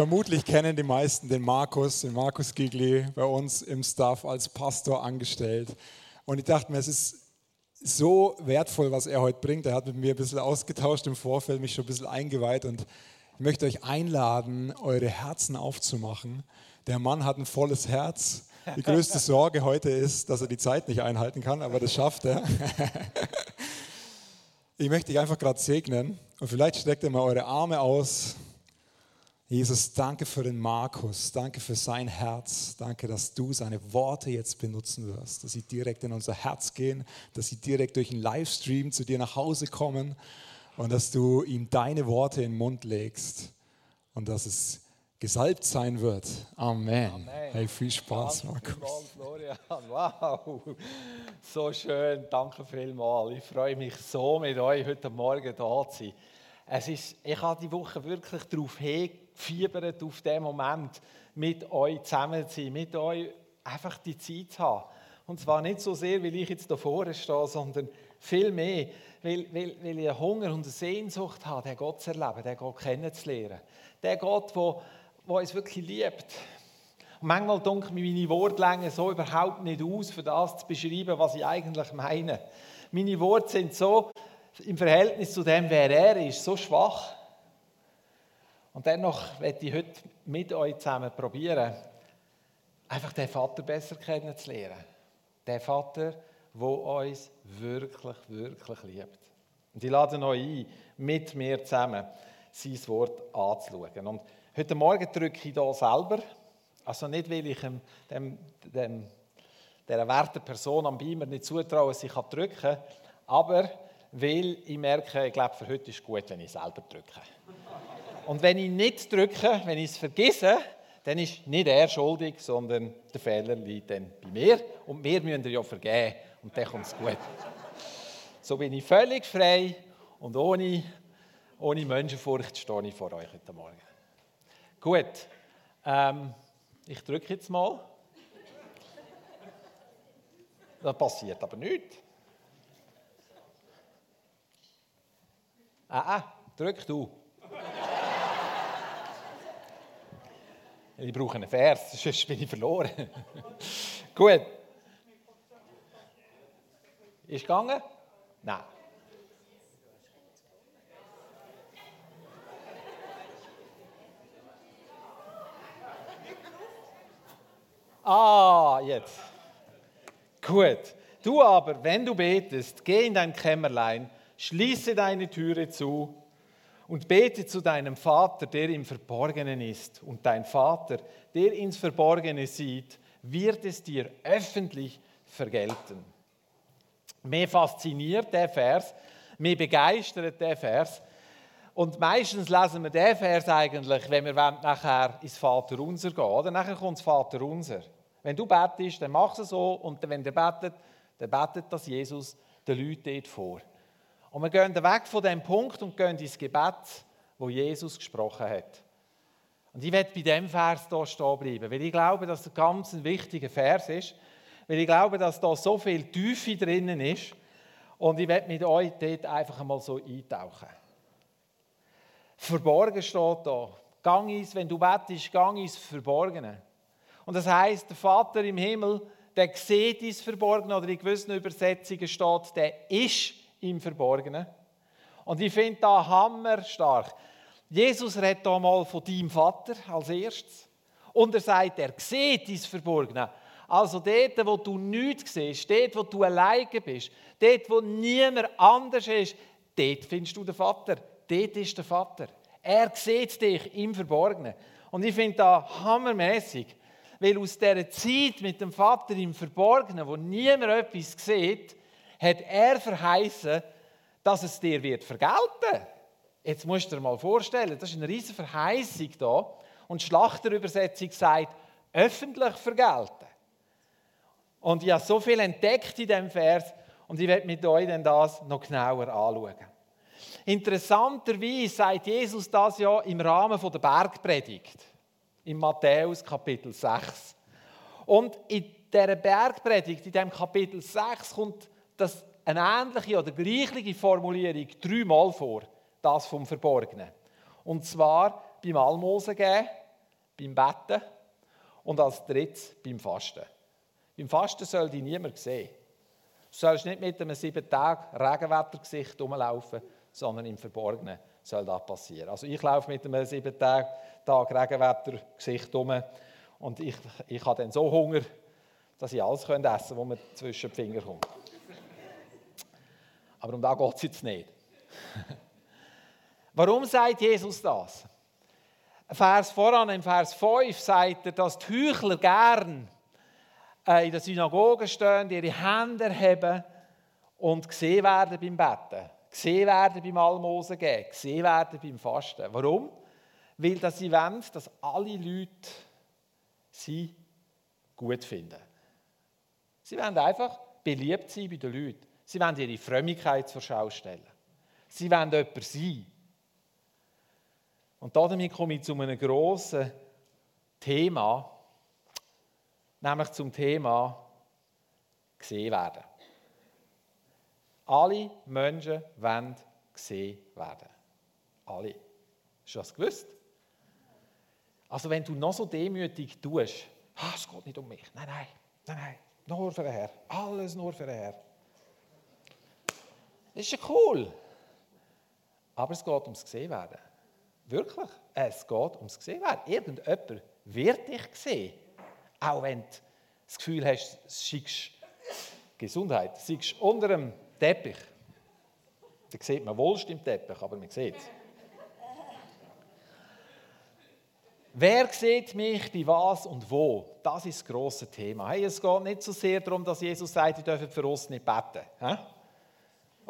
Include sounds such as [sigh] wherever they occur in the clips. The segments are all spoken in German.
Vermutlich kennen die meisten den Markus, den Markus Gigli, bei uns im Staff als Pastor angestellt. Und ich dachte mir, es ist so wertvoll, was er heute bringt. Er hat mit mir ein bisschen ausgetauscht im Vorfeld, mich schon ein bisschen eingeweiht und ich möchte euch einladen, eure Herzen aufzumachen. Der Mann hat ein volles Herz. Die größte [laughs] Sorge heute ist, dass er die Zeit nicht einhalten kann, aber das schafft er. [laughs] Ich möchte dich einfach gerade segnen und vielleicht streckt ihr mal eure Arme aus. Jesus, danke für den Markus, danke für sein Herz, danke, dass du seine Worte jetzt benutzen wirst, dass sie direkt in unser Herz gehen, dass sie direkt durch einen Livestream zu dir nach Hause kommen und dass du ihm deine Worte in den Mund legst und dass es gesalbt sein wird. Amen. Amen. Hey, viel Spaß, Markus. Florian. [laughs] Wow, so schön. Danke vielmals. Ich freue mich so, mit euch heute Morgen da zu sein. Es ist, ich habe die Woche wirklich darauf hingefiebert, auf den Moment, mit euch zusammen zu sein, mit euch einfach die Zeit zu haben. Und zwar nicht so sehr, weil ich jetzt da vorne stehe, sondern viel mehr, weil, weil, weil ich Hunger und eine Sehnsucht habe, den Gott zu erleben, den Gott kennenzulernen. Den Gott, der der uns wirklich liebt. Und manchmal denke mir meine Wortlänge so überhaupt nicht aus, für das zu beschreiben, was ich eigentlich meine. Meine Worte sind so im Verhältnis zu dem, wer er ist, so schwach. Und dennoch werde ich heute mit euch zusammen probieren, einfach den Vater besser kennenzulernen. Den Vater, der uns wirklich, wirklich liebt. Und ich lade euch ein, mit mir zusammen sein Wort anzuschauen. Und Heute Morgen drücke ich hier selber. Also nicht, weil ich dem, dem, dem, dieser werten Person am Beamer nicht zutraue, dass ich drücken kann, aber weil ich merke, ich glaube, für heute ist es gut, wenn ich selber drücke. Und wenn ich nicht drücke, wenn ich es vergesse, dann ist nicht er schuldig, sondern der Fehler liegt dann bei mir. Und wir müssen ja vergeben und dann kommt es gut. So bin ich völlig frei und ohne, ohne Menschenfurcht stehe ich vor euch heute Morgen. Gut, ähm, ich drücke jetzt mal. Da passiert aber nichts. Ah, ah, drück du. Ich brauche einen Vers, [laughs] sonst bin ich verloren. [laughs] Gut. Ist gegangen? Nein. Ah, jetzt. Gut. Du aber, wenn du betest, geh in dein Kämmerlein, schließe deine Türe zu und bete zu deinem Vater, der im Verborgenen ist. Und dein Vater, der ins Verborgene sieht, wird es dir öffentlich vergelten. Mir fasziniert der Vers, mir begeistert der Vers. Und meistens lesen wir den Vers eigentlich, wenn wir nachher ins Vaterunser gehen. Oder nachher kommt das Vaterunser. Wenn du betest, dann mach es so. Und wenn du betet, dann betet das Jesus den Leuten dort vor. Und wir gehen weg von dem Punkt und gehen ins Gebet, wo Jesus gesprochen hat. Und ich werde bei dem Vers hier stehen bleiben, weil ich glaube, dass ein ganz wichtiger Vers ist, weil ich glaube, dass da so viel Tiefe drinnen ist. Und ich werde mit euch dort einfach einmal so eintauchen. Verborgen steht da. Gang ins, wenn du betest, gang ins Verborgene. Und das heißt, der Vater im Himmel, der sieht ins Verborgene oder in gewissen Übersetzungen steht, der ist im Verborgenen. Und ich finde da hammer stark. Jesus redet da mal von deinem Vater als erstes. Und er sagt, er sieht ins Verborgene. Also dort, wo du nichts siehst, dort, wo du alleine bist, dort, wo niemand anders ist, dort findest du den Vater. Dort ist der Vater. Er sieht dich im Verborgenen. Und ich finde da hammermäßig, weil aus dieser Zeit mit dem Vater im Verborgenen, wo niemand etwas sieht, hat er verheißen, dass es dir wird vergelten. Jetzt musst du dir mal vorstellen, das ist eine riesige Verheißung da. Und die Schlachterübersetzung sagt, öffentlich vergelten. Und ich habe so viel entdeckt in diesem Vers und ich werde mit euch dann das noch genauer anschauen. Interessanterweise sagt Jesus das ja im Rahmen der Bergpredigt in Matthäus Kapitel 6. Und in dieser Bergpredigt, in diesem Kapitel 6, kommt das eine ähnliche oder gleiche Formulierung dreimal vor, das vom Verborgenen. Und zwar beim Almosen geben, beim Betten und als drittes beim Fasten. Beim Fasten soll dich niemand sehen. Du sollst nicht mit einem sieben Tage Regenwettergesicht rumlaufen, sondern im Verborgenen soll das passieren. Also ich laufe mit einem sieben Tage Regenwettergesicht rum und ich, ich habe dann so Hunger, dass ich alles essen könnte, was mir zwischen die Finger kommt. Aber um da geht es jetzt nicht. [laughs] Warum sagt Jesus das? Vers voran, im Vers 5 sagt er, dass die Heuchler gern äh, in der Synagoge stehen, ihre Hände erheben und gesehen werden beim Betten, gesehen werden beim Almosen geben, gesehen werden beim Fasten. Warum? Weil sie wollen, dass alle Leute sie gut finden. Sie wollen einfach beliebt sein bei den Leuten. Sie wollen ihre Frömmigkeit zur Schau stellen. Sie wollen jemand sein. Und damit komme ich zu einem grossen Thema, nämlich zum Thema gesehen werden. Alle Menschen wollen gesehen werden. Alle. Hast du das gewusst? Also wenn du noch so demütig tust, ah, es geht nicht um mich, nein, nein, nein, nein, nur für den Herr, alles nur für den Herr. Das ist ja cool. Aber es geht ums Gesehenwerden. Wirklich. Es geht ums Gesehenwerden. Irgendjemand wird dich sehen. Auch wenn du das Gefühl hast, du schickst Gesundheit, schickst unter dem Teppich. Da sieht man wohlst im Teppich, aber man sieht es. Wer sieht mich bei was und wo? Das ist das grosse Thema. Hey, es geht nicht so sehr darum, dass Jesus sagt, ihr dürft für uns nicht beten.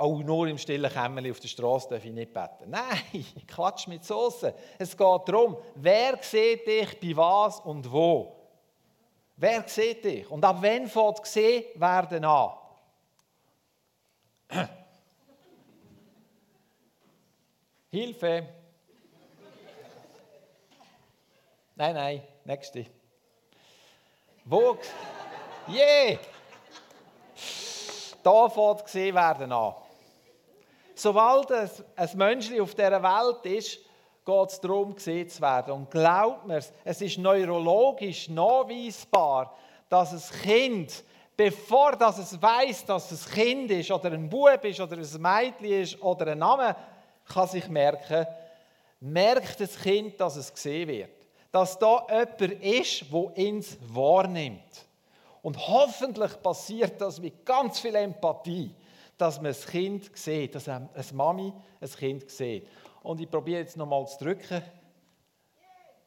Auch nur im stillen Kämmerchen auf der Straße darf ich nicht beten. Nein, [laughs] Quatsch mit Soße. Es geht darum, wer sieht dich bei was und wo? Wer sieht dich? Und ab wann fängt gesehen werden an? [clears throat] Hilfe! Nein, nein, nächste. Wo? [laughs] Je! Yeah. Da fängt gesehen werden an. Sobald ein, Mensch auf dieser Welt ist, geht es darum, gesehen zu werden. Und glaubt mir, es ist neurologisch nachweisbar, dass ein Kind, bevor das es weiß, dass es ein Kind ist oder ein Bub ist oder ein Mädchen ist oder ein Name kann sich merken, merkt das Kind, dass es gesehen wird. Dass da jemand ist, der uns wahrnimmt. Und hoffentlich passiert das mit ganz viel Empathie, dass man das Kind sieht, dass eine Mami ein Kind sieht. Und ich probiere jetzt nochmal zu drücken.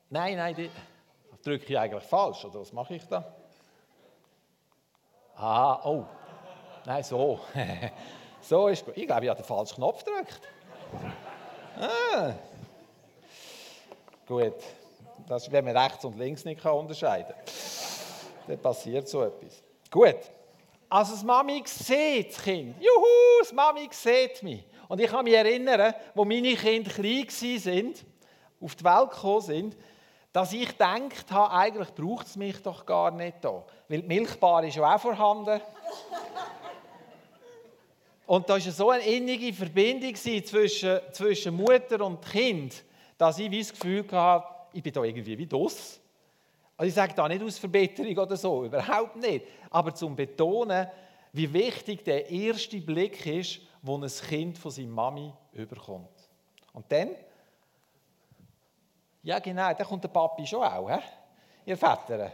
Nein, nein, die drücke ich eigentlich falsch, oder was mache ich da? Ah, oh. Nein, so. [laughs] so ist gut. Ich glaube, ich habe den falschen Knopf gedrückt. Ah. Gut. Das ist, wenn man rechts und links nicht unterscheiden kann dann passiert so etwas. Gut. Also das Mami sieht das Kind. Juhu, das Mami sieht mich. Und ich kann mich erinnern, wo meine Kinder klein sind, auf die Welt gekommen sind, dass ich gedacht habe, eigentlich braucht es mich doch gar nicht da. Weil die Milchbar ist ja auch vorhanden. Und da war so eine innige Verbindung zwischen, zwischen Mutter und Kind, dass ich das Gefühl hatte, ich bin da irgendwie wie das. Also ich sage da nicht aus Verbitterung oder so, überhaupt nicht. Aber zum Betonen, wie wichtig der erste Blick ist, wo ein Kind von seiner Mami überkommt. Und dann, ja genau, dann kommt der Papi schon auch, he? ihr Väter.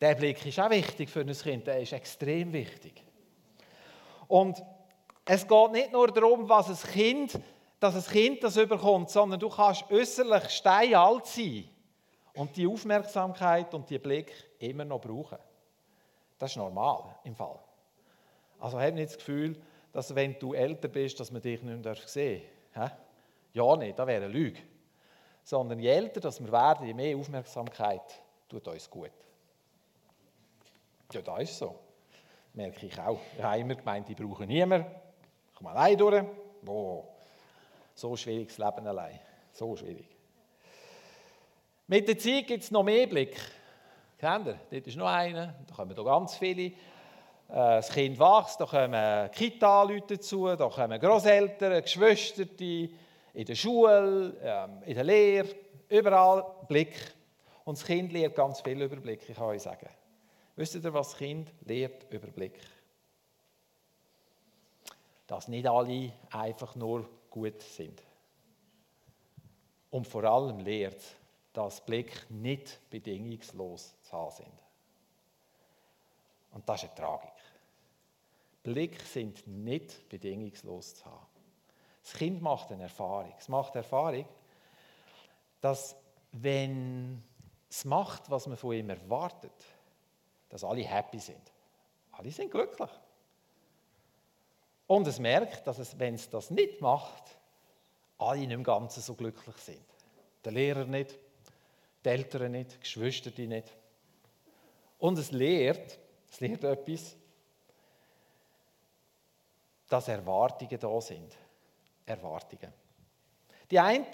Der Blick ist auch wichtig für ein Kind, der ist extrem wichtig. Und es geht nicht nur darum, was ein Kind, dass ein Kind das überkommt, sondern du kannst äußerlich steinalt sein und die Aufmerksamkeit und die Blick immer noch brauchen. Das ist normal im Fall. Also hab nicht das Gefühl, dass wenn du älter bist, dass man dich nicht mehr sehen darf. Ja, nicht, das wäre eine Lüge. Sondern je älter dass wir werden, je mehr Aufmerksamkeit tut uns gut. Ja, das ist so. Merke ich auch. Ich habe immer gemeint, ich brauche niemanden. Ich komme allein durch. Boah, so schwieriges Leben allein. So schwierig. Mit der Zeit gibt es noch mehr Blick. Kennt ihr? Dort ist noch einer, da kommen da ganz viele. Äh, das Kind wächst, da kommen Kita-Leute dazu, da kommen Großeltern, Geschwister in der Schule, ähm, in der Lehre, überall Blick. Und das Kind lernt ganz viel Überblick, ich kann euch sagen. Wisst ihr, was das Kind lernt? Überblick. Dass nicht alle einfach nur gut sind. Und vor allem lehrt, dass Blick nicht bedingungslos zu haben sind. Und das ist eine Tragik. Blick sind nicht bedingungslos zu haben. Das Kind macht eine Erfahrung. Es macht Erfahrung, dass wenn es macht, was man von ihm erwartet, dass alle happy sind. Alle sind glücklich. Und es merkt, dass es, wenn es das nicht macht, alle nicht im Ganzen so glücklich sind. Der Lehrer nicht, die Eltern nicht, die Geschwister nicht. Und es lehrt, es lehrt etwas, dass Erwartungen da sind. Erwartungen. Die einen,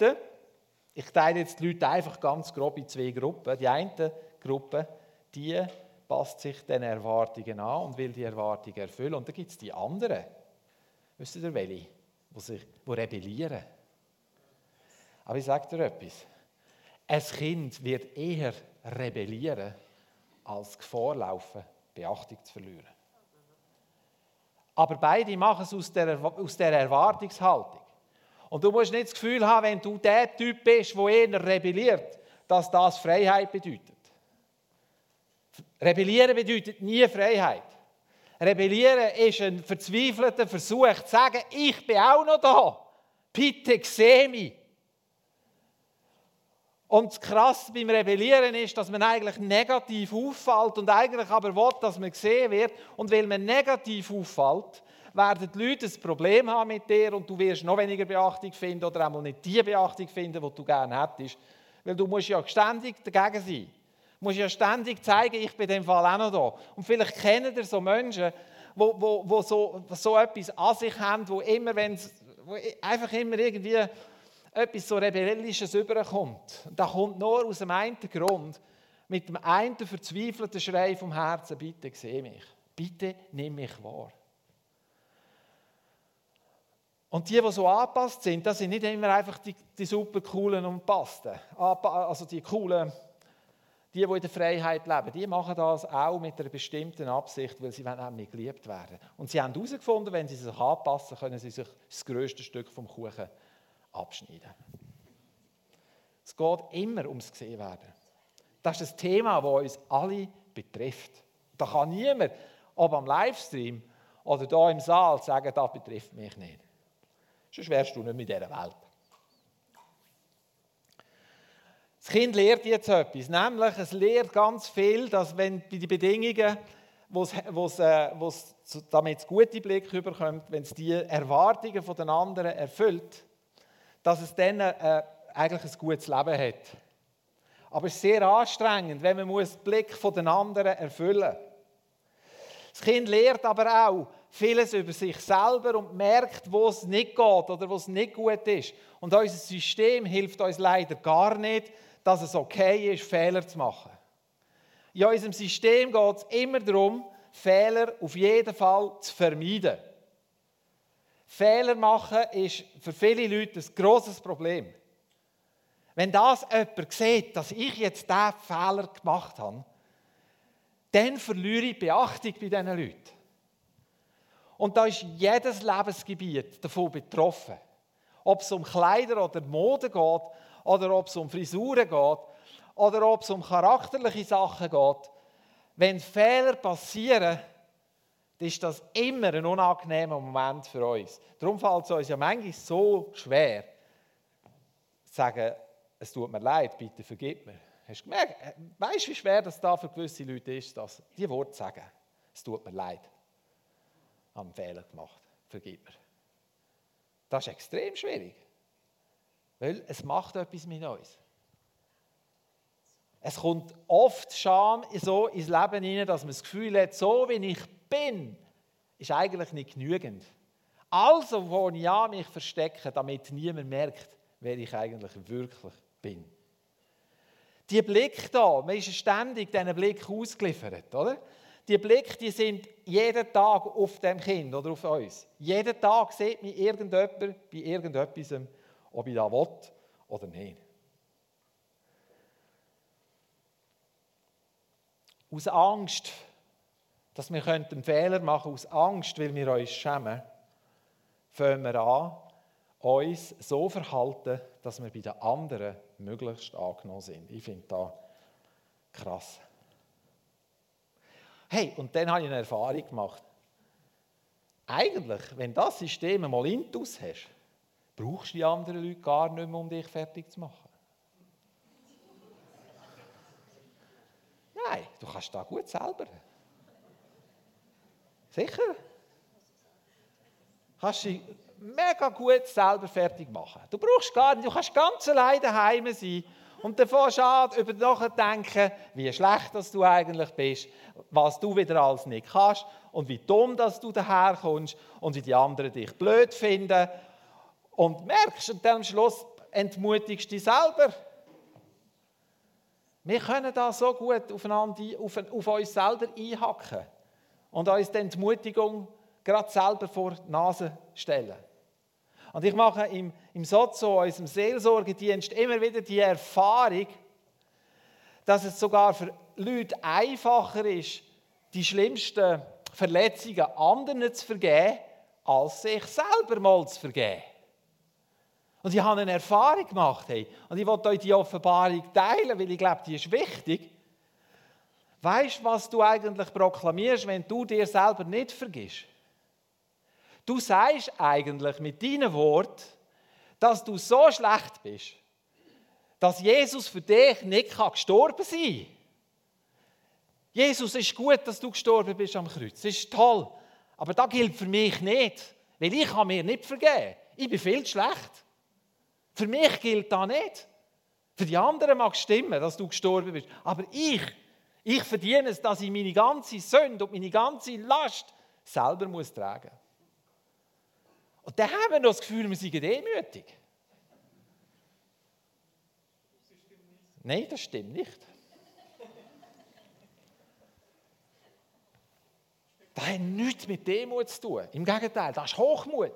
ich teile jetzt die Leute einfach ganz grob in zwei Gruppen. Die eine Gruppe, die passt sich den Erwartungen an und will die Erwartungen erfüllen. Und dann gibt es die anderen, wisst ihr welche, die, sich, die rebellieren. Aber ich sage dir etwas. Ein Kind wird eher rebellieren, als Gefahr laufen, Beachtung zu verlieren. Aber beide machen es aus der, aus der Erwartungshaltung. Und du musst nicht das Gefühl haben, wenn du der Typ bist, der eher rebelliert, dass das Freiheit bedeutet. Rebellieren bedeutet nie Freiheit. Rebellieren ist ein verzweifelter Versuch zu sagen, ich bin auch noch da. Bitte seh mich. Und das Krasse beim Rebellieren ist, dass man eigentlich negativ auffällt und eigentlich aber will, dass man gesehen wird. Und weil man negativ auffällt, werden die Leute ein Problem haben mit dir und du wirst noch weniger Beachtung finden oder einmal nicht die Beachtung finden, die du gerne hättest. Weil du musst ja ständig dagegen sein. Du musst ja ständig zeigen, ich bin in dem Fall auch noch da. Und vielleicht kennen ihr so Menschen, die wo, wo so, so etwas an sich haben, wo immer, wenn wo einfach immer irgendwie etwas so Rebellisches überkommt. Und das kommt nur aus dem einen Grund, mit dem einen verzweifelten Schrei vom Herzen, bitte seh mich, bitte nimm mich wahr. Und die, die so angepasst sind, das sind nicht immer einfach die, die super coolen und passten. Also die coolen, die, die in der Freiheit leben, die machen das auch mit einer bestimmten Absicht, weil sie nämlich geliebt werden. Und sie haben herausgefunden, wenn sie sich anpassen, können sie sich das größte Stück vom Kuchen abschneiden. Es geht immer ums Gesehenwerden. Das ist ein Thema, das uns alle betrifft. Da kann niemand, ob am Livestream oder hier im Saal, sagen, das betrifft mich nicht. Sonst wärst du nicht mit dieser Welt. Das Kind lehrt jetzt etwas, nämlich es lehrt ganz viel, dass wenn bei den Bedingungen, wo's, wo's, äh, wo's, damit es gute Blick überkommt, wenn es die Erwartungen von den anderen erfüllt, dass es dann äh, eigentlich ein gutes Leben hat. Aber es ist sehr anstrengend, wenn man den Blick von anderen erfüllen muss. Das Kind lehrt aber auch, vieles über sich selber und merkt, wo es nicht geht oder wo es nicht gut ist. Und unser System hilft uns leider gar nicht, dass es okay ist, Fehler zu machen. In unserem System geht es immer darum, Fehler auf jeden Fall zu vermeiden. Fehler machen ist für viele Leute ein grosses Problem. Wenn das jemand sieht, dass ich jetzt diesen Fehler gemacht habe, dann verliere ich Beachtung bei diesen Leuten. Und da ist jedes Lebensgebiet davon betroffen. Ob es um Kleider oder Mode geht, oder ob es um Frisuren geht, oder ob es um charakterliche Sachen geht. Wenn Fehler passieren, ist das immer ein unangenehmer Moment für uns. Darum fällt es uns ja manchmal so schwer, zu sagen, es tut mir leid, bitte vergib mir. Hast du gemerkt, weißt du, wie schwer das da für gewisse Leute ist, das, die Worte sagen? Es tut mir leid haben Fehler gemacht. Vergib mir. Das ist extrem schwierig. Weil es macht etwas mit uns. Es kommt oft Scham so ins Leben hinein, dass man das Gefühl hat, so wie ich bin, ist eigentlich nicht genügend. Also, wo ich an mich verstecke, damit niemand merkt, wer ich eigentlich wirklich bin. Die Blick da, man ist ständig diesen Blick ausgeliefert, oder? Die Blicke, die sind jeden Tag auf dem Kind oder auf uns. Jeden Tag sieht mich irgendjemand bei irgendetwas, ob ich da will oder nicht. aus Angst, dass wir einen Fehler machen aus Angst, weil wir uns schämen, fangen wir an, uns so verhalten, dass wir bei den anderen möglichst angenommen sind. Ich finde das krass. Hey, und dann habe ich eine Erfahrung gemacht. Eigentlich, wenn das System mal intus hast, brauchst du die anderen Leute gar nicht mehr, um dich fertig zu machen. Nein, du kannst da gut selber. Sicher? Kannst du mega gut selber fertig machen. Du brauchst gar nicht, du kannst ganz alleine daheim sein und davon an, über nachdenken, wie schlecht dass du eigentlich bist, was du wieder alles nicht kannst und wie dumm dass du daherkommst und wie die anderen dich blöd finden. Und merkst und dann am Schluss entmutigst du dich selber. Wir können da so gut auf, auf uns selber einhacken und uns die Entmutigung gerade selber vor die Nase stellen. Und ich mache im, im Sozo, unserem Seelsorgedienst, immer wieder die Erfahrung, dass es sogar für Leute einfacher ist, die schlimmsten Verletzungen anderen zu vergeben, als sich selber mal zu vergeben. Und ich habe eine Erfahrung gemacht. Hey. Und ich wollte euch die Offenbarung teilen, weil ich glaube, die ist wichtig. Weißt du, was du eigentlich proklamierst, wenn du dir selber nicht vergisst? Du sagst eigentlich mit deinen Worten, dass du so schlecht bist, dass Jesus für dich nicht gestorben sein kann. Jesus ist gut, dass du gestorben bist am Kreuz. Das ist toll. Aber das gilt für mich nicht, weil ich kann mir nicht vergeben. Ich bin viel schlecht. Für mich gilt das nicht. Für die anderen mag es stimmen, dass du gestorben bist. Aber ich, ich verdiene es, dass ich meine ganze Sünde und meine ganze Last selber muss tragen muss. Und dann haben wir noch das Gefühl, wir seien demütig. Nein, das stimmt nicht. Das hat nichts mit Demut zu tun. Im Gegenteil, das ist Hochmut.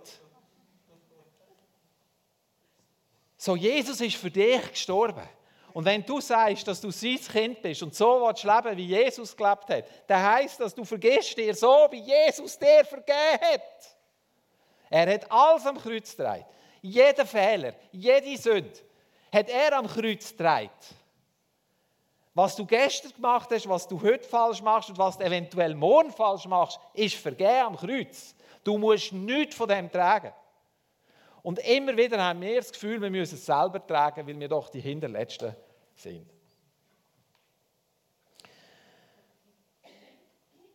So, Jesus ist für dich gestorben. Und wenn du sagst, dass du sein Kind bist und so willst leben, wie Jesus gelebt hat, dann heißt das, du vergisst dir so, wie Jesus dir vergeben hat. Er hat alles am Kreuz getragen. Jeden Fehler, jede Sünde hat er am Kreuz getragen. Was du gestern gemacht hast, was du heute falsch machst und was du eventuell morgen falsch machst, ist vergeben am Kreuz. Du musst nichts von dem tragen. Und immer wieder haben wir das Gefühl, wir müssen es selber tragen, weil wir doch die Hinterletzten sind.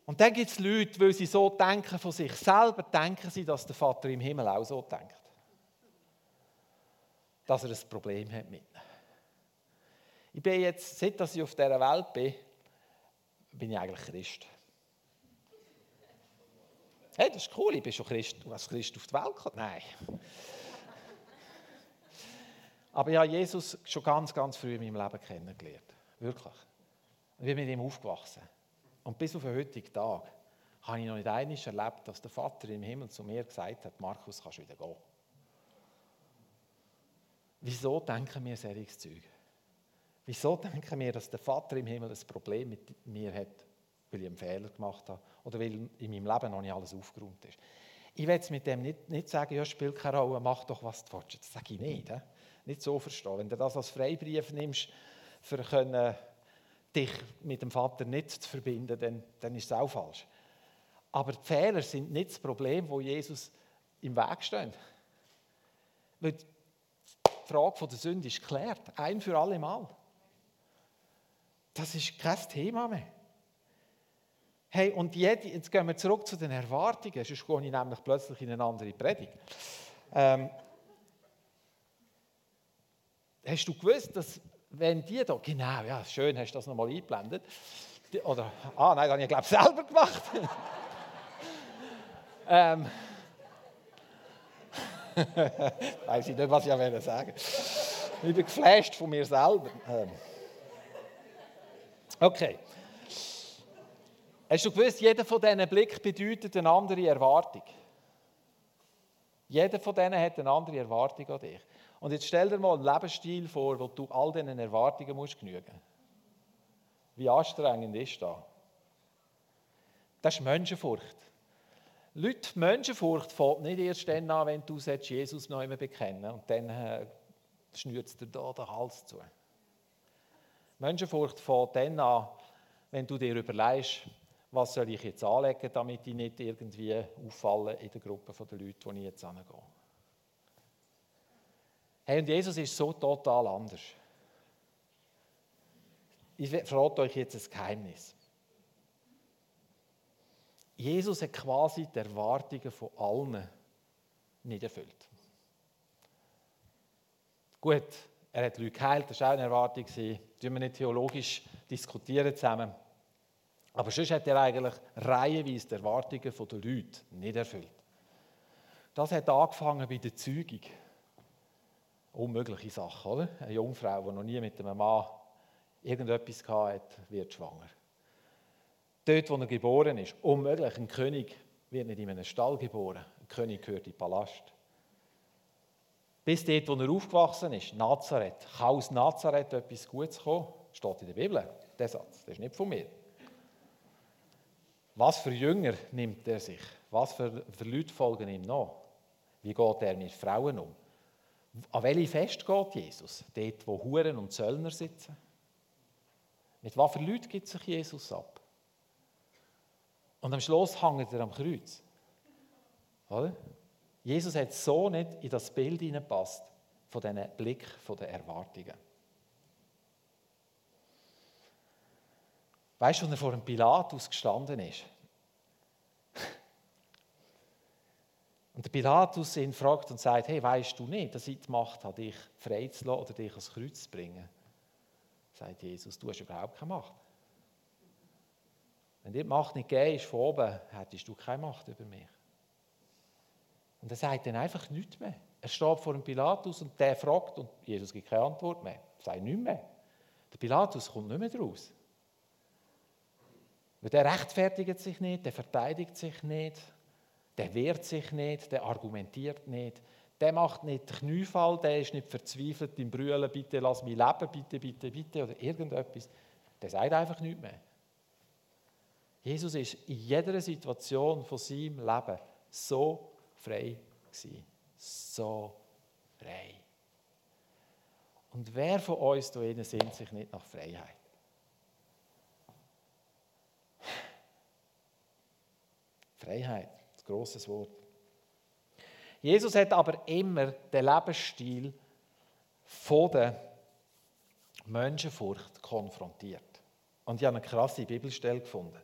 Und dann gibt es Leute, weil sie so denken von sich selber, denken sie, dass der Vater im Himmel auch so denkt. Dass er ein Problem hat mit ihnen. Ich bin jetzt, seit ich auf dieser Welt bin, bin ich eigentlich Christ. Hey, das ist cool, ich bin schon Christ, als Christ auf die Welt gekommen. Nein. Aber ich habe Jesus schon ganz, ganz früh in meinem Leben kennengelernt. Wirklich. Ich bin mit ihm aufgewachsen. Und bis auf den heutigen Tag habe ich noch nicht einmal erlebt, dass der Vater im Himmel zu mir gesagt hat, Markus, kannst wieder gehen. Wieso denken wir solches Zeug? Wieso denken wir, dass der Vater im Himmel ein Problem mit mir hat, weil ich einen Fehler gemacht habe oder weil in meinem Leben noch nicht alles aufgeräumt ist? Ich will mit dem nicht, nicht sagen, ja, spielt keine Rolle, mach doch, was du willst. Das sage ich nicht. He? Nicht so verstehen. Wenn du das als Freibrief nimmst, für können dich mit dem Vater nicht zu verbinden, dann, dann ist es auch falsch. Aber die Fehler sind nicht das Problem, wo Jesus im Weg steht. Weil die Frage der Sünde ist geklärt, ein für alle Mal. Das ist kein Thema mehr. Hey, und jede, jetzt gehen wir zurück zu den Erwartungen, sonst gehe ich nämlich plötzlich in eine andere Predigt. Ähm, hast du gewusst, dass wenn die da, genau, ja, schön, hast du das nochmal eingeblendet. Die, oder, ah, nein, das habe ich, glaube selber gemacht. [laughs] ähm, [laughs] weiß ich nicht, was ich sagen Ich bin geflasht von mir selber. Ähm. Okay. Hast du gewusst, jeder von diesen Blick bedeutet eine andere Erwartung. Jeder von denen hat eine andere Erwartung an dich. Und jetzt stell dir mal einen Lebensstil vor, wo du all diesen Erwartungen musst genügen Wie anstrengend ist das? Das ist Menschenfurcht. Leute, Menschenfurcht fällt nicht erst dann an, wenn du Jesus noch einmal bekennen und dann äh, schnürt dir da den Hals zu. Menschenfurcht fällt dann an, wenn du dir überlegst, was soll ich jetzt anlegen, damit ich nicht irgendwie auffalle in der Gruppe der Leute, die ich jetzt angehe. Hey, und Jesus ist so total anders. Ich verrate euch jetzt ein Geheimnis. Jesus hat quasi die Erwartungen von allen nicht erfüllt. Gut, er hat Leute geheilt, das war auch eine Erwartung. Das wir nicht theologisch diskutieren zusammen. Aber sonst hat er eigentlich reihenweise die Erwartungen der Leute nicht erfüllt. Das hat angefangen bei der Zeugung. Unmögliche Sache, oder? Eine Jungfrau, die noch nie mit einem Mann irgendetwas hatte, wird schwanger. Dort, wo er geboren ist, unmöglich. Ein König wird nicht in einem Stall geboren. Ein König gehört in den Palast. Bis dort, wo er aufgewachsen ist, Nazareth. Kann aus Nazareth etwas Gutes kommen? Steht in der Bibel, der Satz. Das ist nicht von mir. Was für Jünger nimmt er sich? Was für, für Leute folgen ihm nach? Wie geht er mit Frauen um? An welche Fest geht Jesus? Dort, wo Huren und Zöllner sitzen? Mit was für Leuten gibt sich Jesus ab? Und am Schluss hängt er am Kreuz. Oder? Jesus hat so nicht in das Bild hineingepasst, von diesen Blick, von den Erwartungen. Weißt du, als er vor dem Pilatus gestanden ist? [laughs] Und der Pilatus ihn fragt und sagt: Hey, weißt du nicht, dass ich die Macht habe, dich freizulassen oder dich ans Kreuz zu bringen? Sagt Jesus: Du hast überhaupt keine Macht. Wenn dir die Macht nicht gegeben ist von oben, hättest du keine Macht über mich. Und er sagt dann einfach nichts mehr. Er steht vor dem Pilatus und der fragt und Jesus gibt keine Antwort mehr. Sagt nichts mehr. Der Pilatus kommt nicht mehr draus. Weil der rechtfertigt sich nicht, der verteidigt sich nicht, der wehrt sich nicht, der argumentiert nicht, der macht nicht Kniefall, der ist nicht verzweifelt im Brüllen, bitte lass mich leben, bitte, bitte, bitte oder irgendetwas. Der sagt einfach nichts mehr. Jesus ist in jeder Situation von seinem Leben so frei gewesen. So frei. Und wer von uns da innen sehnt sich nicht nach Freiheit? Freiheit, ein grosses Wort. Jesus hat aber immer den Lebensstil von der Menschenfurcht konfrontiert. Und ich habe eine krasse Bibelstelle gefunden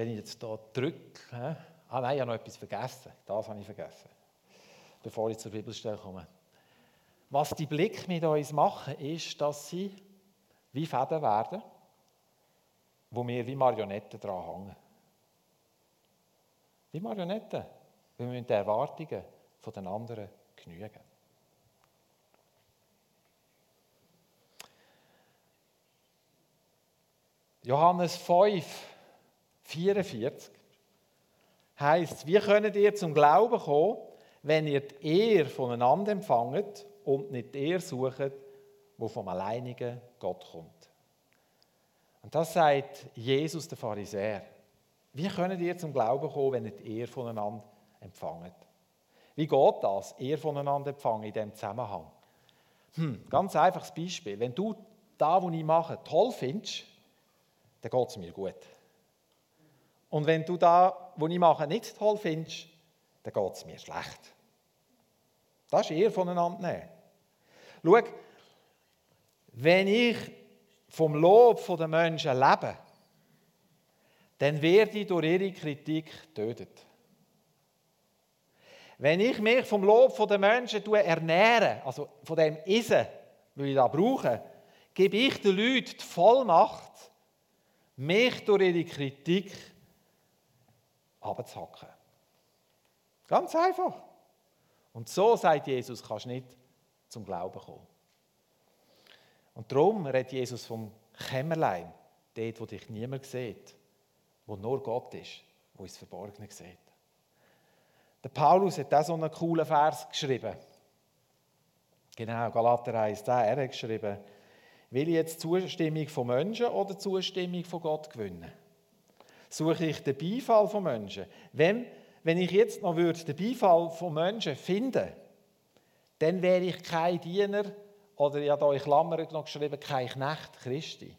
wenn ich jetzt hier drücke, ah nein, ich habe noch etwas vergessen. Das habe ich vergessen, bevor ich zur Bibelstelle komme. Was die Blick mit uns machen, ist, dass sie wie Fäden werden, wo wir wie Marionetten dran hängen. Wie Marionetten. Wir müssen den Erwartungen der anderen genügen. Johannes 5, 44 heißt, wie könnt ihr zum Glauben kommen, wenn ihr die Ehre voneinander empfangt und nicht die Ehre sucht, wo vom alleinigen Gott kommt. Und das sagt Jesus, der Pharisäer. Wie könnt ihr zum Glauben kommen, wenn ihr die Ehre voneinander empfangt? Wie geht das, Ehre voneinander empfangen in diesem Zusammenhang? Hm, ganz einfaches Beispiel. Wenn du da, was ich mache, toll findest, dann geht es mir gut. Und wenn du da, was ich mache, nicht toll findest, dann geht es mir schlecht. Das ist eher voneinander nehmen. Schau, wenn ich vom Lob der Menschen lebe, dann werde ich durch ihre Kritik getötet. Wenn ich mich vom Lob der Menschen ernähre, also von dem Essen, was ich da brauche, gebe ich den Leuten die Vollmacht, mich durch ihre Kritik abzuhacken. Ganz einfach. Und so, sagt Jesus, kannst du nicht zum Glauben kommen. Und darum redet Jesus vom Kämmerlein, dort, wo dich niemand sieht, wo nur Gott ist, wo es Verborgene sieht. Der Paulus hat auch so einen coolen Vers geschrieben. Genau, Galater 1, er hat geschrieben, will ich jetzt Zustimmung von Menschen oder Zustimmung von Gott gewinnen? Suche ich den Beifall von Menschen? Wenn, wenn ich jetzt noch würde, den Beifall von Menschen finden dann wäre ich kein Diener oder ich habe hier in Klammern noch geschrieben, kein Knecht Christi.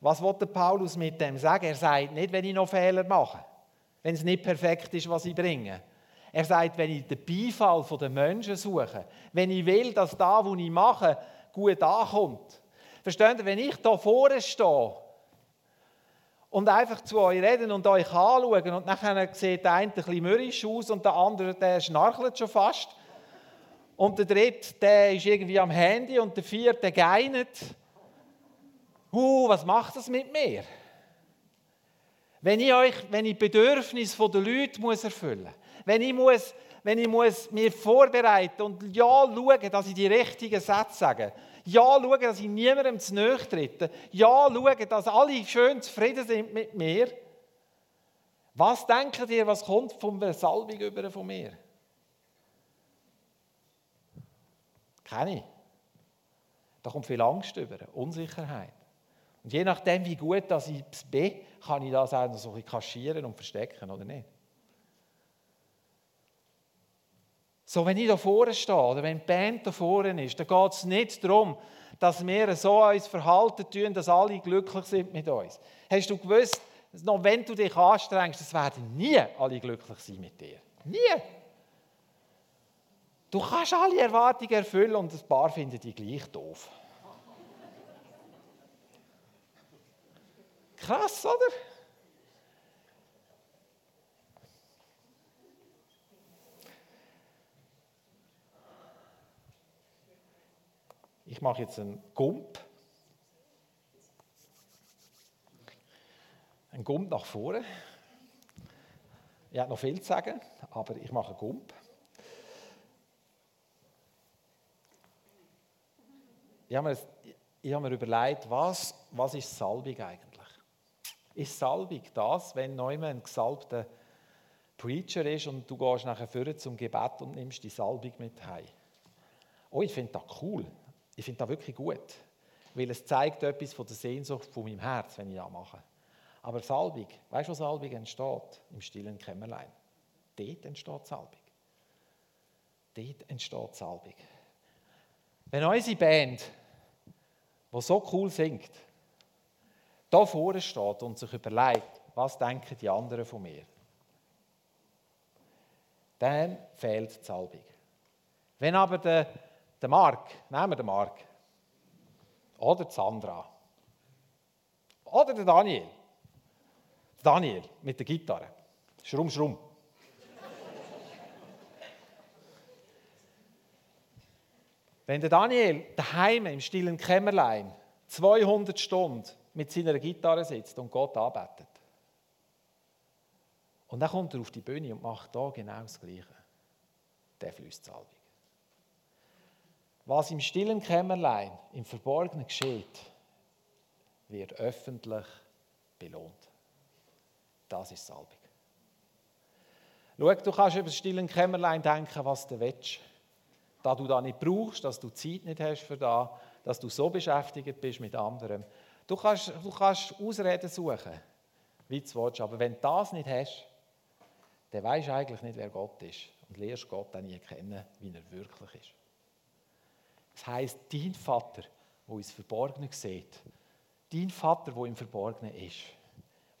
Was wollte Paulus mit dem sagen? Er sagt nicht, wenn ich noch Fehler mache, wenn es nicht perfekt ist, was ich bringe. Er sagt, wenn ich den Beifall der Menschen suche, wenn ich will, dass da, was ich mache, gut ankommt. Versteht ihr, wenn ich da vorne stehe und einfach zu euch reden und euch anschauen und nachher sieht der eine ein mürrisch aus und der andere, der schnarchelt schon fast und der dritte, der ist irgendwie am Handy und der vierte, geinet. Uh, was macht das mit mir? Wenn ich euch, wenn ich Bedürfnisse der Leute muss erfüllen muss, wenn ich, muss, wenn ich muss mir vorbereiten und ja schauen, dass ich die richtigen Sätze sage, ja schauen, dass ich niemandem zu trete, ja schauen, dass alle schön zufrieden sind mit mir, was denkt ihr, was kommt von der Salbung über von mir? Kenne ich. Da kommt viel Angst über, Unsicherheit. Und je nachdem, wie gut dass ich bin, kann ich das auch noch so kaschieren und verstecken, oder nicht? So, wenn ich da vorne stehe oder wenn die Band da vorne ist, dann geht es nicht darum, dass wir so uns verhalten tun, dass alle glücklich sind mit uns. Hast du gewusst, noch wenn du dich anstrengst, es werden nie alle glücklich sein mit dir. Nie. Du kannst alle Erwartungen erfüllen und ein paar finden die gleich doof. Krass, oder? Ich mache jetzt einen Gump. Ein Gump nach vorne. Ich habe noch viel zu sagen, aber ich mache einen Gump. ich habe mir, ich habe mir überlegt, was, was ist Salbung eigentlich? Ist Salbung das, wenn jemand ein gesalbter Preacher ist und du gehst nachher vorne zum Gebet und nimmst die Salbung mit heim? Oh, ich finde das cool. Ich finde das wirklich gut. Weil es zeigt etwas von der Sehnsucht von meinem Herz, wenn ich das mache. Aber Salbung, weißt du, wo Salbung entsteht? Im stillen Kämmerlein. Dort entsteht Salbung. Dort entsteht Salbung. Wenn unsere Band der so cool singt, da vorne steht und sich überlegt, was denken die anderen von mir, dann fehlt die Salbung. Wenn aber der, der Mark, nehmen wir den Mark, oder die Sandra, oder der Daniel, Daniel mit der Gitarre, schrumm, schrumm, Wenn der Daniel daheim im stillen Kämmerlein 200 Stunden mit seiner Gitarre sitzt und Gott arbeitet, und dann kommt er auf die Bühne und macht da genau das Gleiche, der fließt Salbung. Was im stillen Kämmerlein, im Verborgenen geschieht, wird öffentlich belohnt. Das ist Salbung. Schau, du kannst über das stillen Kämmerlein denken, was du willst da du da nicht brauchst, dass du Zeit nicht hast für da, dass du so beschäftigt bist mit anderem. Du kannst, du kannst Ausreden suchen, wie du willst, aber wenn du das nicht hast, dann weißt du eigentlich nicht, wer Gott ist und lernst Gott dann nie kennen, wie er wirklich ist. Das heißt, dein Vater, der ins Verborgene sieht, dein Vater, der im Verborgenen ist,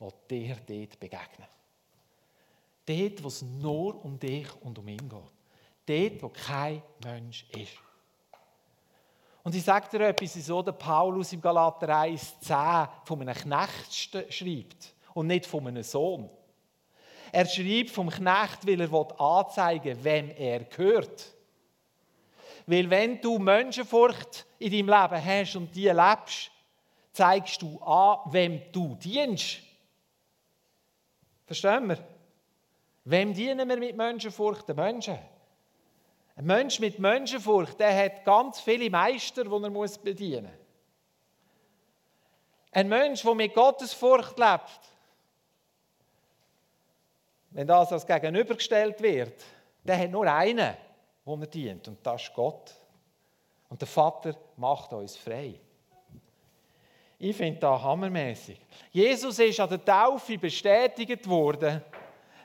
will dir dort begegnen. Dort, wo es nur um dich und um ihn geht dort, wo kein Mensch ist. Und ich sage dir etwas, wieso der Paulus im Galater 1,10 von einem Knecht schreibt und nicht von einem Sohn. Er schreibt vom Knecht, weil er anzeigen will, wem er gehört. Weil wenn du Menschenfurcht in deinem Leben hast und die lebst, zeigst du an, wem du dienst. Verstehen wir? Wem dienen wir mit Menschenfurcht? Den Menschen. Ein Mensch mit Menschenfurcht, der hat ganz viele Meister, die er muss bedienen muss. Ein Mensch, der mit Gottesfurcht lebt, wenn das als gegenübergestellt wird, der hat nur einen, wo er dient, und das ist Gott. Und der Vater macht uns frei. Ich finde das hammermäßig. Jesus ist an der Taufe bestätigt worden,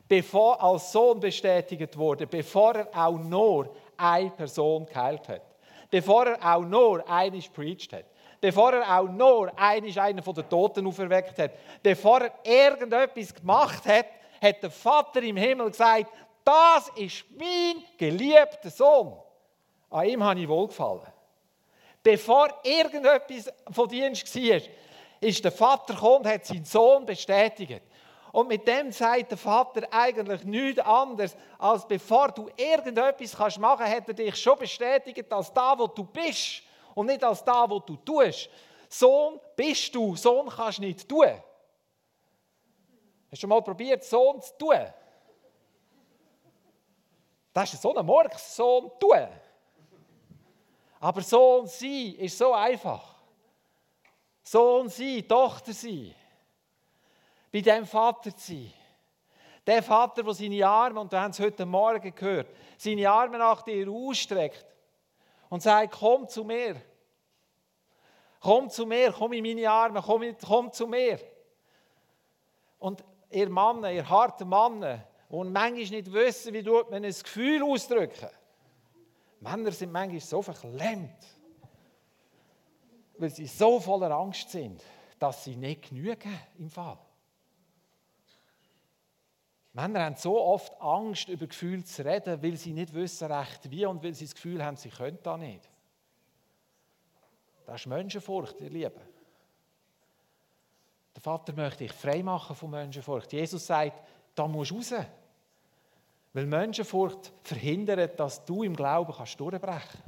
bevor, als Sohn bestätigt wurde, bevor er auch nur eine Person geheilt hat. Bevor er auch nur einiges preached hat. Bevor er auch nur einiges einen von den Toten auferweckt hat. Bevor er irgendetwas gemacht hat, hat der Vater im Himmel gesagt, das ist mein geliebter Sohn. An ihm habe ich wohlgefallen. Bevor irgendetwas von Dienst war, ist der Vater gekommen und hat seinen Sohn bestätigt. Und mit dem sagt der Vater eigentlich nichts anderes, als bevor du irgendetwas machen kannst, hat er dich schon bestätigt als da, wo du bist und nicht als da, wo du tust. Sohn bist du, Sohn kannst du nicht tun. Hast du mal probiert, Sohn zu tun? Das ist so ein Murks, Sohn tun. Aber Sohn sein ist so einfach. Sohn sein, Tochter sein bei dem Vater zu sein. Der Vater, der seine Arme, und wir haben es heute Morgen gehört, seine Arme nach dir ausstreckt und sagt, komm zu mir. Komm zu mir, komm in meine Arme, komm, komm zu mir. Und ihr Männer, ihr harten Männer, die manchmal nicht wissen, wie man ein Gefühl ausdrücken Männer sind manchmal so verklemmt, weil sie so voller Angst sind, dass sie nicht genügen im Fall. Männer haben so oft Angst, über Gefühle zu reden, weil sie nicht wissen recht wie und weil sie das Gefühl haben, sie können da nicht. Das ist Menschenfurcht, ihr Lieben. Der Vater möchte dich frei machen von Menschenfurcht. Jesus sagt, da musst du raus. Weil Menschenfurcht verhindert, dass du im Glauben kannst durchbrechen kannst.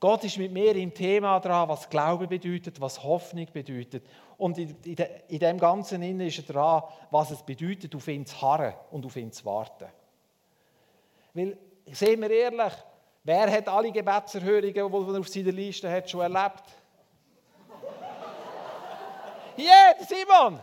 Gott ist mit mir im Thema dran, was Glaube bedeutet, was Hoffnung bedeutet. Und in, dem Ganzen ist er dran, was es bedeutet, auf ihn zu harren und auf ihn zu warten. Weil, sehen wir ehrlich, wer hat alle Gebetserhörungen, die er auf seiner Liste hat, schon erlebt? [laughs] Hier, yeah, Simon!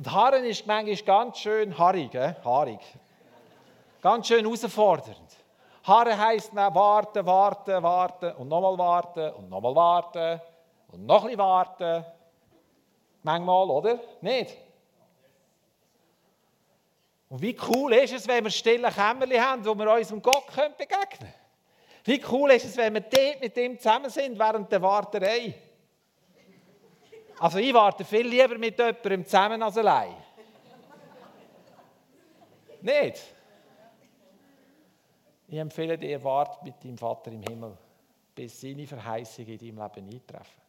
Und Harren ist manchmal ganz schön haarig, äh? haarig. Ganz schön herausfordernd. Harren heisst man warten, warten, warten und nochmal warten und nochmal warten und noch ein warten. Manchmal, oder? Nicht? Und wie cool ist es, wenn wir stille Kämmerchen haben, wo wir unserem Gott begegnen können? Wie cool ist es, wenn wir dort mit ihm zusammen sind während der Warterei? Also ich warte viel lieber mit jemandem zusammen als allein. Nicht? Ich empfehle dir, warte mit deinem Vater im Himmel, bis seine Verheißungen in deinem Leben eintreffen.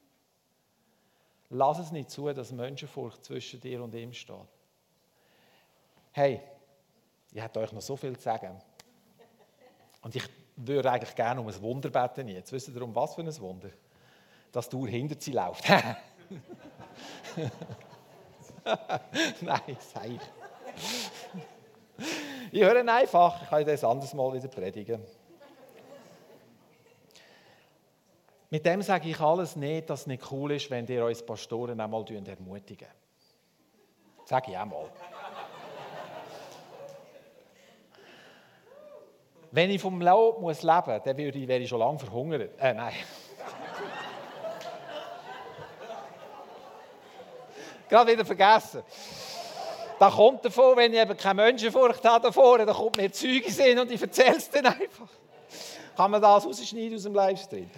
Lass es nicht zu, dass Menschenfurcht zwischen dir und ihm steht. Hey, ich hätte euch noch so viel zu sagen. Und ich würde eigentlich gerne um ein Wunder beten jetzt. Wisst ihr, um was für ein Wunder? Dass du hinter sie läuft. [laughs] Nein, sei ich. Ich höre einfach, ich kann das anderes Mal wieder predigen. Mit dem sage ich alles nicht, dass es nicht cool ist, wenn ihr uns Pastoren einmal ermutigen. Sage ich auch mal. wenn ich vom Lob muss leben muss, dann wäre ich schon lange verhungert. Äh, nein. [laughs] Gerade wieder vergessen. Das kommt davon, wenn ich eben keine Menschenfurcht habe davor, dann kommt mir Zeuge sind und ich erzähle es dann einfach. Kann man das rausschneiden aus dem Livestream?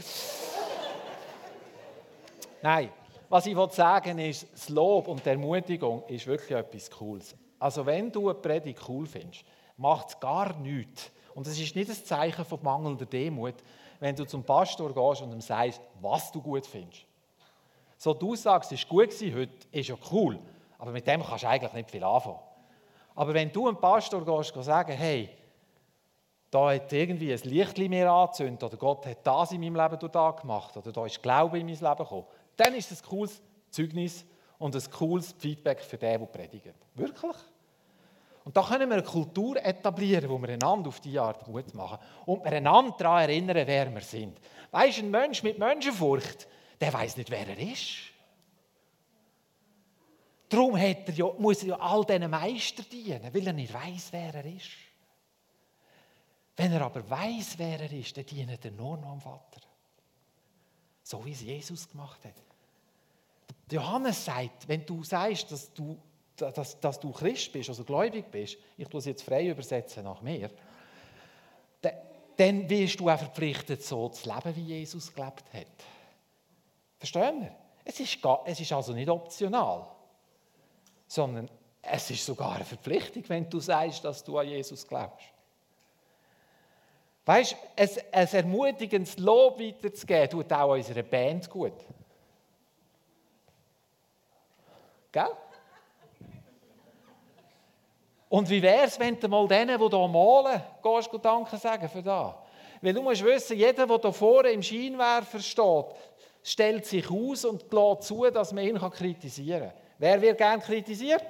Nein, was ich sagen will, ist, das Lob und die Ermutigung ist wirklich etwas Cooles. Also wenn du eine Predigt cool findest, macht es gar nichts. Und es ist nicht ein Zeichen von mangelnder Demut, wenn du zum Pastor gehst und ihm sagst, was du gut findest. So, du sagst, es war gut heute, ist ja cool. Aber mit dem kannst du eigentlich nicht viel anfangen. Aber wenn du einem Pastor gehst und sagen, hey, da hat irgendwie ein Licht mir angezündet oder Gott hat das in meinem Leben da gemacht oder da ist Glaube in mein Leben gekommen, dann ist das ein cooles Zeugnis und ein cooles Feedback für den, der predigt. Wirklich? Und da können wir eine Kultur etablieren, wo wir einander auf diese Art Mut machen und wir einander daran erinnern, wer wir sind. Weißt du, ein Mensch mit Menschenfurcht, der weiß nicht, wer er ist. Darum er ja, muss er ja all diesen Meister dienen, weil er nicht weiß, wer er ist. Wenn er aber weiß, wer er ist, dann dient er nur noch am Vater. So wie es Jesus gemacht hat. Johannes sagt, wenn du sagst, dass du, dass, dass du Christ bist, also gläubig bist, ich tue jetzt frei übersetzen nach mir, dann wirst du auch verpflichtet, so zu leben, wie Jesus gelebt hat. Verstehen wir? Es ist, es ist also nicht optional, sondern es ist sogar eine Verpflichtung, wenn du sagst, dass du an Jesus glaubst. Weißt du, ein, ermutigendes Lob weiterzugeben, tut auch unserer Band gut. Gell? Und wie wäre es, wenn du mal denen, die hier malen, gehst du Danke sagen für das? Weil du musst wissen, jeder, der hier vorne im Scheinwerfer steht, stellt sich aus und lässt zu, dass man ihn kritisieren kann. Wer wird gern kritisiert?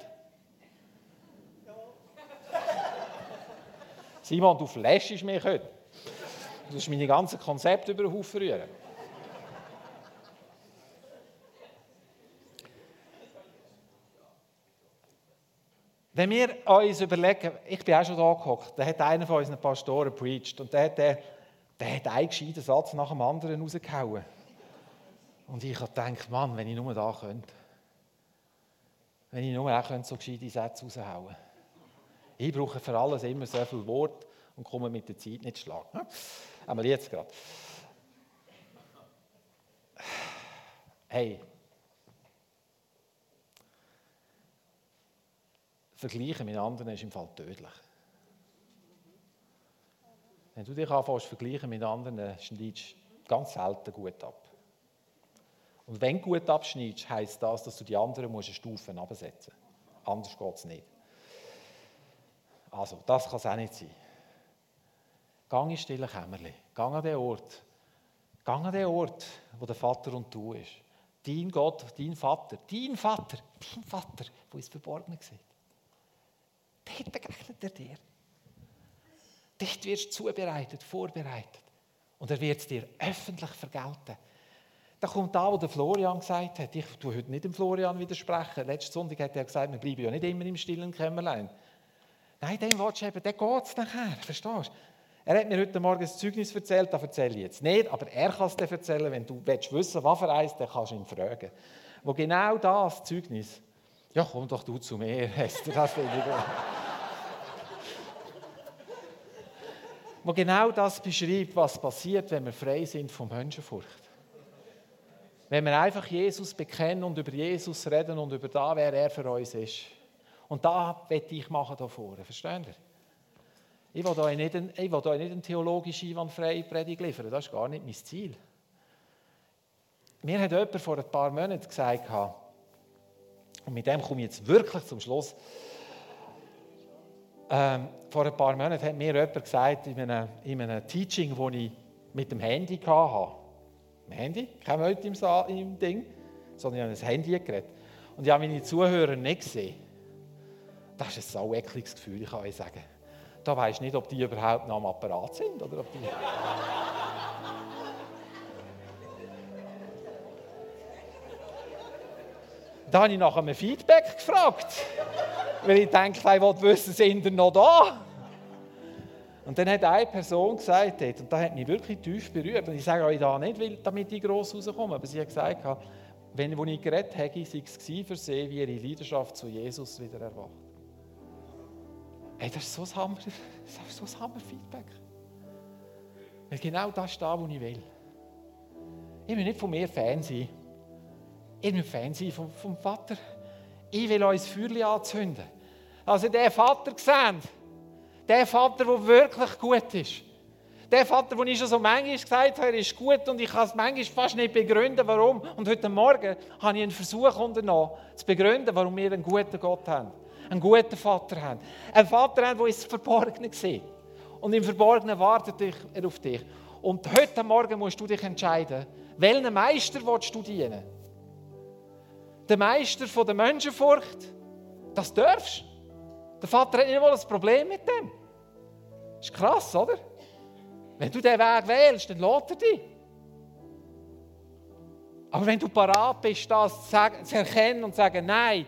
Simon, du flashst mich heute. Du musst meine ganzen Konzepte über den Haufen rühren. Wenn wir uns überlegen, ich bin auch schon da gehockt, da hat einer von unseren Pastoren preached und der hat, der, der hat einen gescheiten Satz nach dem anderen rausgehauen. Und ich habe gedacht, Mann, wenn ich nur da könnte. Wenn ich nur auch so gescheite Sätze raushauen Ich brauche für alles immer so viel Wort und komme mit der Zeit nicht schlagen. Aber jetzt gerade. Hey, Vergleichen mit anderen ist im Fall tödlich. Wenn du dich anfängst vergleichen mit anderen, schneidest du ganz selten gut ab. Und wenn du gut abschneidest, heisst das, dass du die anderen musst eine Stufe absetzen musst. Anders geht es nicht. Also, das kann es auch nicht sein. Gang in stille Kämmerli. Gang an den Ort. Gang an den Ort, wo der Vater und du ist. Dein Gott, dein Vater, dein Vater, dein Vater, wo es verborgen sieht. Dort begegnet er dir. Dort wirst du zubereitet, vorbereitet. Und er wird es dir öffentlich vergelten. Da kommt da, wo der Florian gesagt hat, ich tue heute nicht dem Florian widersprechen. Letzten Sonntag hat er gesagt, wir bleiben ja nicht immer im stillen Kämmerlein. Nein, dem willst du eben, der geht es nachher, verstehst du? Er hat mir heute Morgen ein Zeugnis erzählt, das erzähle ich jetzt nicht, aber er kann es dir erzählen, wenn du willst wissen, was er eins, dann kannst du ihn fragen. Wo genau das Zeugnis ja, komm doch du zu mir, [laughs] Esther, das finde ich gut. Wo genau das beschreibt, was passiert, wenn wir frei sind von Menschenfurcht. Wenn wir einfach Jesus bekennen und über Jesus reden und über da, wer er für uns ist. Und da werde ich machen da vorne, versteht ihr? Ich will euch nicht, ich will euch eine theologische einwandfreie Predigt liefern, das ist gar nicht mein Ziel. Mir hat jemand vor ein paar Monaten gesagt, und mit dem komme ich jetzt wirklich zum Schluss. Ähm, vor ein paar Monaten hat mir jemand gesagt, in einem, in einem Teaching, das ich mit dem Handy hatte, ein Handy, kein Leute im, Saal, im Ding, sondern ich habe ein Handy geredet. Und ich habe meine Zuhörer nicht gesehen. Das ist ein sau ekliges Gefühl, ich kann euch sagen. Da du nicht, ob die überhaupt noch am Apparat sind oder ob die... [laughs] Da habe ich nach einem Feedback gefragt. weil ich denke, ich wollte wissen, sind ihr noch da? Und dann hat eine Person gesagt, und das hat mich wirklich tief berührt, und ich sage euch da nicht, weil, damit ich gross rauskomme, aber sie hat gesagt, wenn wo ich geredet habe, sei es für sie, wie ihre Leidenschaft zu Jesus wieder erwacht. Hey, das ist so [laughs] ein Hammer, das ist so ein Hammer-Feedback. Weil genau das ist da, wo ich will. Ich will nicht von mir Fan sein. Ich will Fan sein vom, vom Vater. Ich will uns Feuerchen anzünden. Also der Vater gesehen, der Vater, der wirklich gut ist. Der Vater, den ich schon so manchmal gesagt habe, er ist gut und ich kann es manchmal fast nicht begründen, warum. Und heute Morgen habe ich einen Versuch unternommen, zu begründen, warum wir einen guten Gott haben. Einen guten Vater haben. Einen Vater haben, der ins Verborgene sieht. Und im Verborgenen wartet er auf dich. Und heute Morgen musst du dich entscheiden, welchen Meister willst du dienen? der Meister von der Menschenfurcht, das darfst Der Vater hat nicht mal ein Problem mit dem. Das ist krass, oder? Wenn du diesen Weg wählst, dann lädt er dich. Aber wenn du parat bist, das zu, erkennen und zu sagen, nein,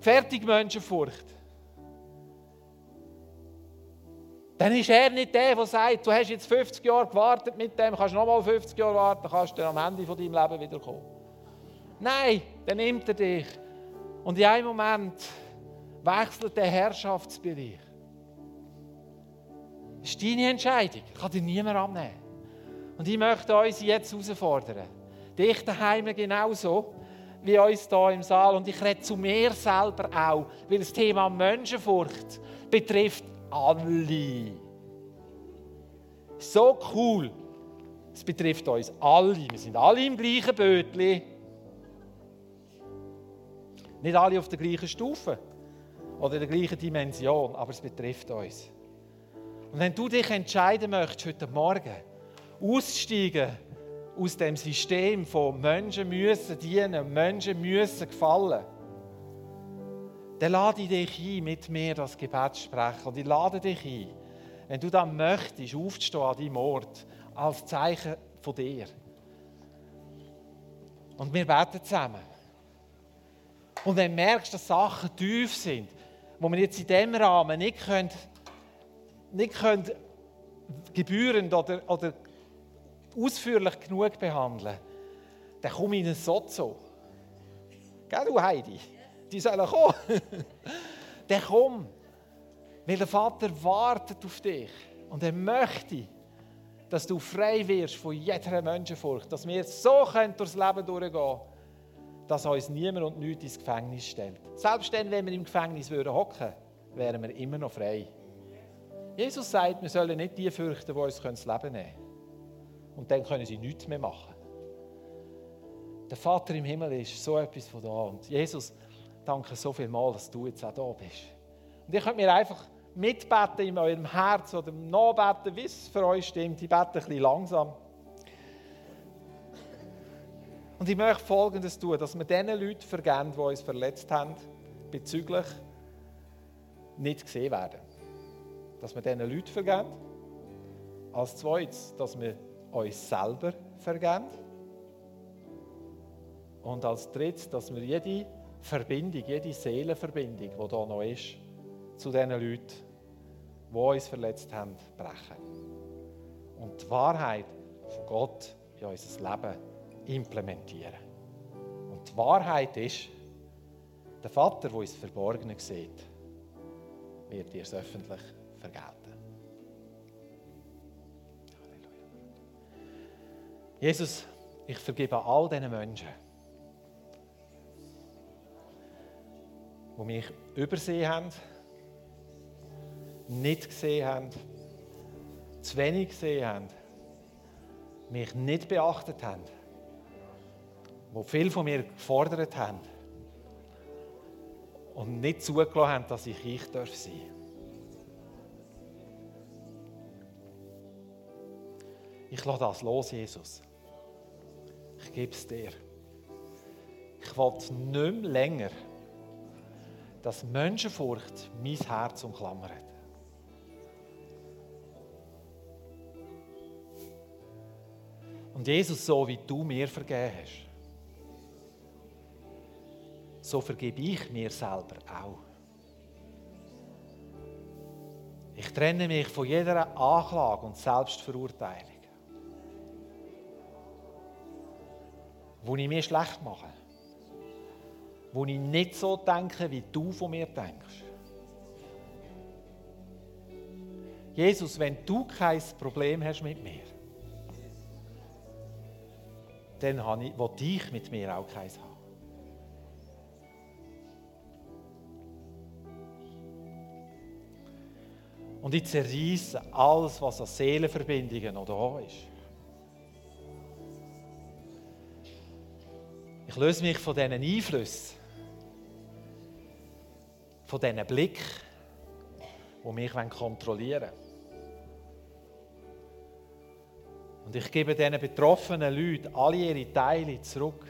Fertig Menschenfurcht. Dann ist er nicht der, der sagt, du hast jetzt 50 Jahre gewartet mit dem, kannst nochmal 50 Jahre warten, kannst du am Ende von deinem Leben wiederkommen. Nein, dann nimmt er dich. Und in einem Moment wechselt der Herrschaftsbereich. Das ist deine Entscheidung. Kann dir niemand abnehmen. Und ich möchte uns jetzt herausfordern. Dich daheim genauso wie uns hier im Saal. Und ich rede zu mir selber auch, weil das Thema Menschenfurcht betrifft alle. So cool. Es betrifft uns alle. Wir sind alle im gleichen Bötli. Nicht alle auf der gleichen Stufe oder in der gleichen Dimension, aber es betrifft uns. Und wenn du dich entscheiden möchtest, heute Morgen auszusteigen aus dem System von Menschen müssen dienen, Menschen müssen gefallen, dann lade ich dich ein, mit mir das Gebet zu sprechen. Und ich lade dich ein, wenn du dann möchtest, aufzustehen an deinem Ort, als Zeichen von dir. Und wir beten zusammen. Und wenn du merkst, dass Sachen tief sind, wo wir jetzt in diesem Rahmen nicht, können, nicht können gebührend oder, oder ausführlich genug behandeln, dann komm in ein Sozo. Gell, du Heidi? Die sollen kommen. [laughs] dann komm. Weil der Vater wartet auf dich. Und er möchte, dass du frei wirst von jeder Menschenfurcht. Dass wir so durchs Leben durchgehen können, dass uns niemand und nichts ins Gefängnis stellt. Selbst dann, wenn wir im Gefängnis würden hocken, wären wir immer noch frei. Jesus sagt, wir sollen nicht die fürchten, die uns das Leben nehmen können. Und dann können sie nichts mehr machen. Der Vater im Himmel ist so etwas von da. Und Jesus, danke so viel mal, dass du jetzt auch da bist. Und ihr könnt mir einfach mitbeten in eurem Herz oder nachbeten, wie es für euch stimmt. Ich bete ein bisschen langsam. Und ich möchte Folgendes tun, dass wir den Leuten vergeben, die uns verletzt haben, bezüglich nicht gesehen werden. Dass wir diesen Leuten vergeben. Als zweites, dass wir uns selber vergeben. Und als drittes, dass wir jede Verbindung, jede Seelenverbindung, die da noch ist, zu den Leuten, die uns verletzt haben, brechen. Und die Wahrheit von Gott in unser Leben implementieren. Und die Wahrheit ist, der Vater, der uns Verborgene sieht, wird dir es öffentlich vergelten. Jesus, ich vergebe all diesen Menschen, die mich übersehen haben, nicht gesehen haben, zu wenig gesehen haben, mich nicht beachtet haben die viel von mir gefordert haben und nicht zugelassen haben, dass ich ich darf sein Ich lasse das los, Jesus. Ich gebe es dir. Ich will nicht mehr länger, dass Menschenfurcht mein Herz umklammert. Und Jesus, so wie du mir vergeben hast, so vergebe ich mir selber auch. Ich trenne mich von jeder Anklage und Selbstverurteilung, wo ich mir schlecht mache, wo ich nicht so denke, wie du von mir denkst. Jesus, wenn du kein Problem hast mit mir, dann will ich mit mir auch keins haben. Und ich zerreiße alles, was an Seelenverbindungen noch da ist. Ich löse mich von diesen Einflüssen, von diesen Blick, die mich kontrollieren wollen. Und ich gebe diesen betroffenen Leuten alle ihre Teile zurück.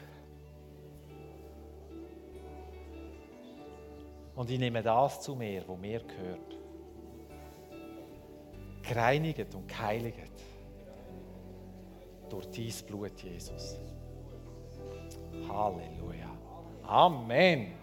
Und ich nehme das zu mir, wo mir gehört gereinigt und geheiligt durch dein Blut, Jesus. Halleluja. Amen.